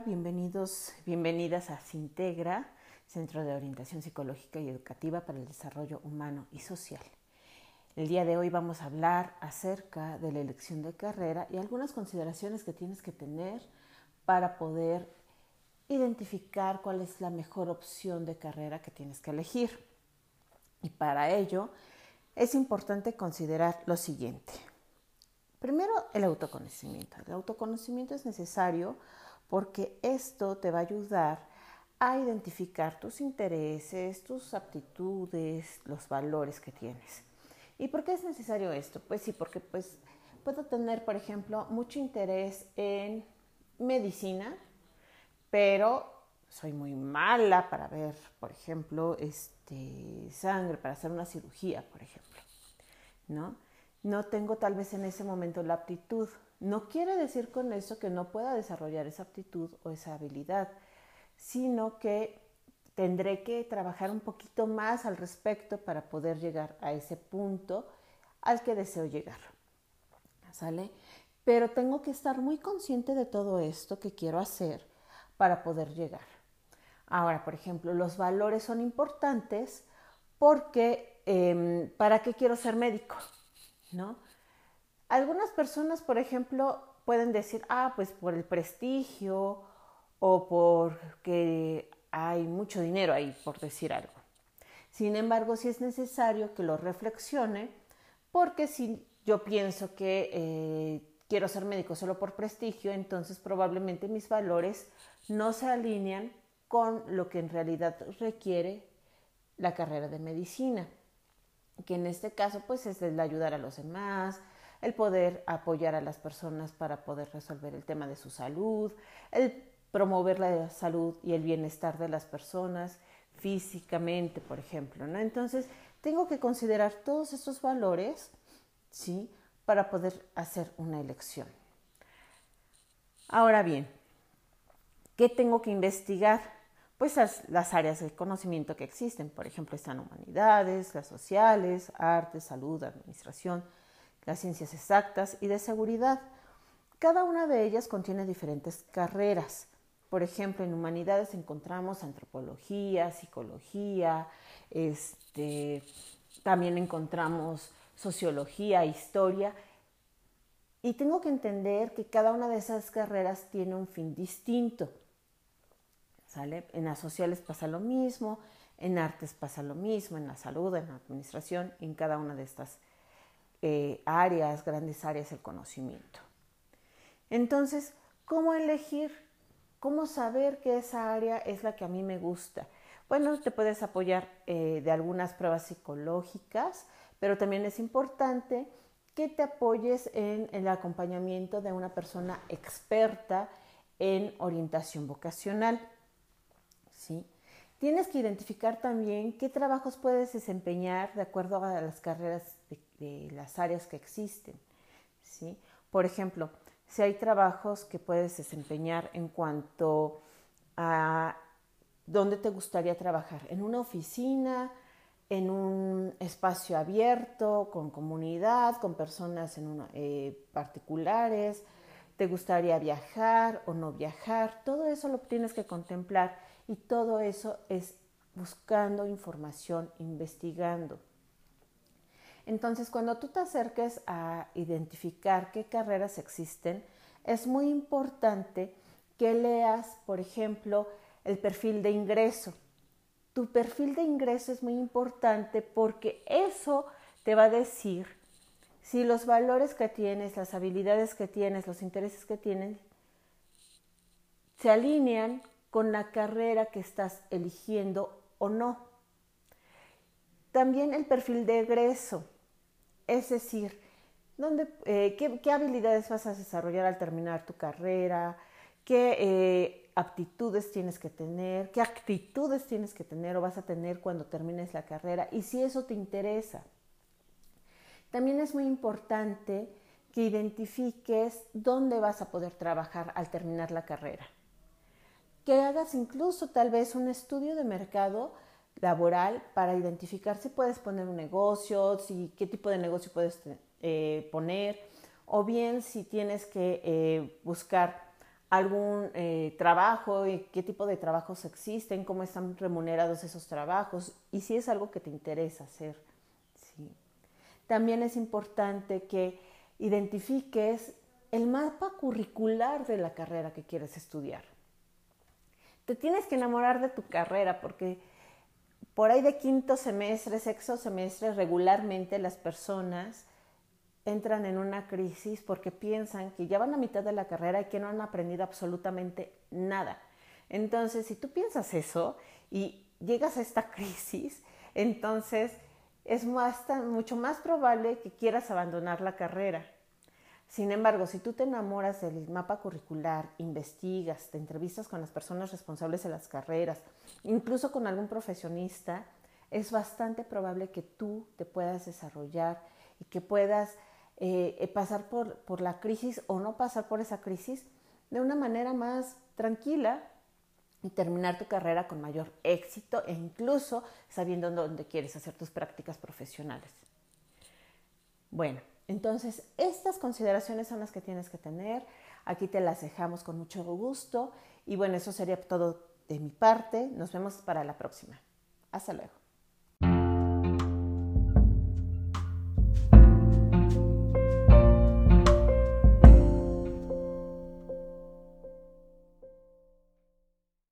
Bienvenidos, bienvenidas a Sintegra, Centro de Orientación Psicológica y Educativa para el Desarrollo Humano y Social. El día de hoy vamos a hablar acerca de la elección de carrera y algunas consideraciones que tienes que tener para poder identificar cuál es la mejor opción de carrera que tienes que elegir. Y para ello es importante considerar lo siguiente. Primero, el autoconocimiento. El autoconocimiento es necesario porque esto te va a ayudar a identificar tus intereses, tus aptitudes, los valores que tienes. ¿Y por qué es necesario esto? Pues sí, porque pues puedo tener, por ejemplo, mucho interés en medicina, pero soy muy mala para ver, por ejemplo, este, sangre, para hacer una cirugía, por ejemplo, ¿no? no tengo tal vez en ese momento la aptitud. No quiere decir con eso que no pueda desarrollar esa aptitud o esa habilidad, sino que tendré que trabajar un poquito más al respecto para poder llegar a ese punto al que deseo llegar. ¿Sale? Pero tengo que estar muy consciente de todo esto que quiero hacer para poder llegar. Ahora, por ejemplo, los valores son importantes porque em, ¿para qué quiero ser médico? ¿no? Algunas personas, por ejemplo, pueden decir, ah, pues por el prestigio o porque hay mucho dinero ahí, por decir algo. Sin embargo, sí es necesario que lo reflexione, porque si yo pienso que eh, quiero ser médico solo por prestigio, entonces probablemente mis valores no se alinean con lo que en realidad requiere la carrera de medicina que en este caso pues es el ayudar a los demás, el poder apoyar a las personas para poder resolver el tema de su salud, el promover la salud y el bienestar de las personas físicamente, por ejemplo, ¿no? Entonces, tengo que considerar todos estos valores, ¿sí? Para poder hacer una elección. Ahora bien, ¿qué tengo que investigar? pues las, áreas de conocimiento que existen. Por ejemplo, están humanidades, las sociales, arte, salud, administración, las ciencias exactas y de seguridad. Cada una de ellas contiene diferentes carreras. Por ejemplo, en humanidades encontramos antropología, psicología, este, también encontramos sociología, historia. Y tengo que entender que cada una de esas carreras tiene un fin distinto. En las sociales pasa lo mismo, en artes pasa lo mismo, en la salud, en la administración, en cada una de estas eh, áreas, grandes áreas del conocimiento. Entonces, ¿cómo elegir? ¿Cómo saber que esa área es la que a mí me gusta? Bueno, te puedes apoyar eh, de algunas pruebas psicológicas, pero también es importante que te apoyes en el acompañamiento de una persona experta en orientación vocacional. ¿sí? Tienes que identificar también qué trabajos puedes desempeñar de acuerdo a las carreras de, las áreas que existen. ¿sí? Por ejemplo, si hay trabajos que puedes desempeñar en cuanto a dónde te gustaría trabajar, en una oficina, en un espacio abierto, con comunidad, con personas en eh, particulares, te gustaría viajar o no viajar, todo eso lo tienes que contemplar y todo eso es buscando información, investigando. Entonces, cuando tú te acerques a identificar qué carreras existen, es muy importante que leas, por ejemplo, el perfil de ingreso. Tu perfil de ingreso es muy importante porque eso te va a decir si los valores que tienes, las habilidades que tienes, los intereses que tienes, se alinean con la carrera que estás eligiendo o no. También el perfil de egreso, es decir, eh, qué, habilidades vas a desarrollar al terminar tu carrera? ¿Qué eh, aptitudes tienes que tener? ¿Qué actitudes tienes que tener o vas a tener cuando termines la carrera? Y si eso te interesa. También es muy importante que identifiques dónde vas a poder trabajar al terminar la carrera que hagas incluso tal vez un estudio de mercado laboral para identificar si puedes poner un negocio, si, qué tipo de negocio puedes eh, poner, o bien si tienes que eh, buscar algún eh, trabajo y qué tipo de trabajos existen, cómo están remunerados esos trabajos y si es algo que te interesa hacer. También es importante que identifiques el mapa curricular de la carrera que quieres estudiar. Te tienes que enamorar de tu carrera porque por ahí de quinto semestre, sexto semestre, regularmente las personas entran en una crisis porque piensan que ya van a mitad de la carrera y que no han aprendido absolutamente nada. Entonces, si tú piensas eso y llegas a esta crisis, entonces es mucho más probable que quieras abandonar la carrera. Sin embargo, si tú te enamoras del mapa curricular, investigas, te entrevistas con las personas responsables de las carreras, incluso con algún profesionista, es bastante probable que tú te puedas desarrollar y que puedas eh, pasar por, por la crisis o no pasar por esa crisis de una manera más tranquila y terminar tu carrera con mayor éxito e incluso sabiendo dónde quieres hacer tus prácticas profesionales. Bueno, entonces estas consideraciones son las que tienes que tener. Aquí te las dejamos con mucho gusto. Y bueno, eso sería todo de mi parte. Nos vemos para la próxima. Hasta luego.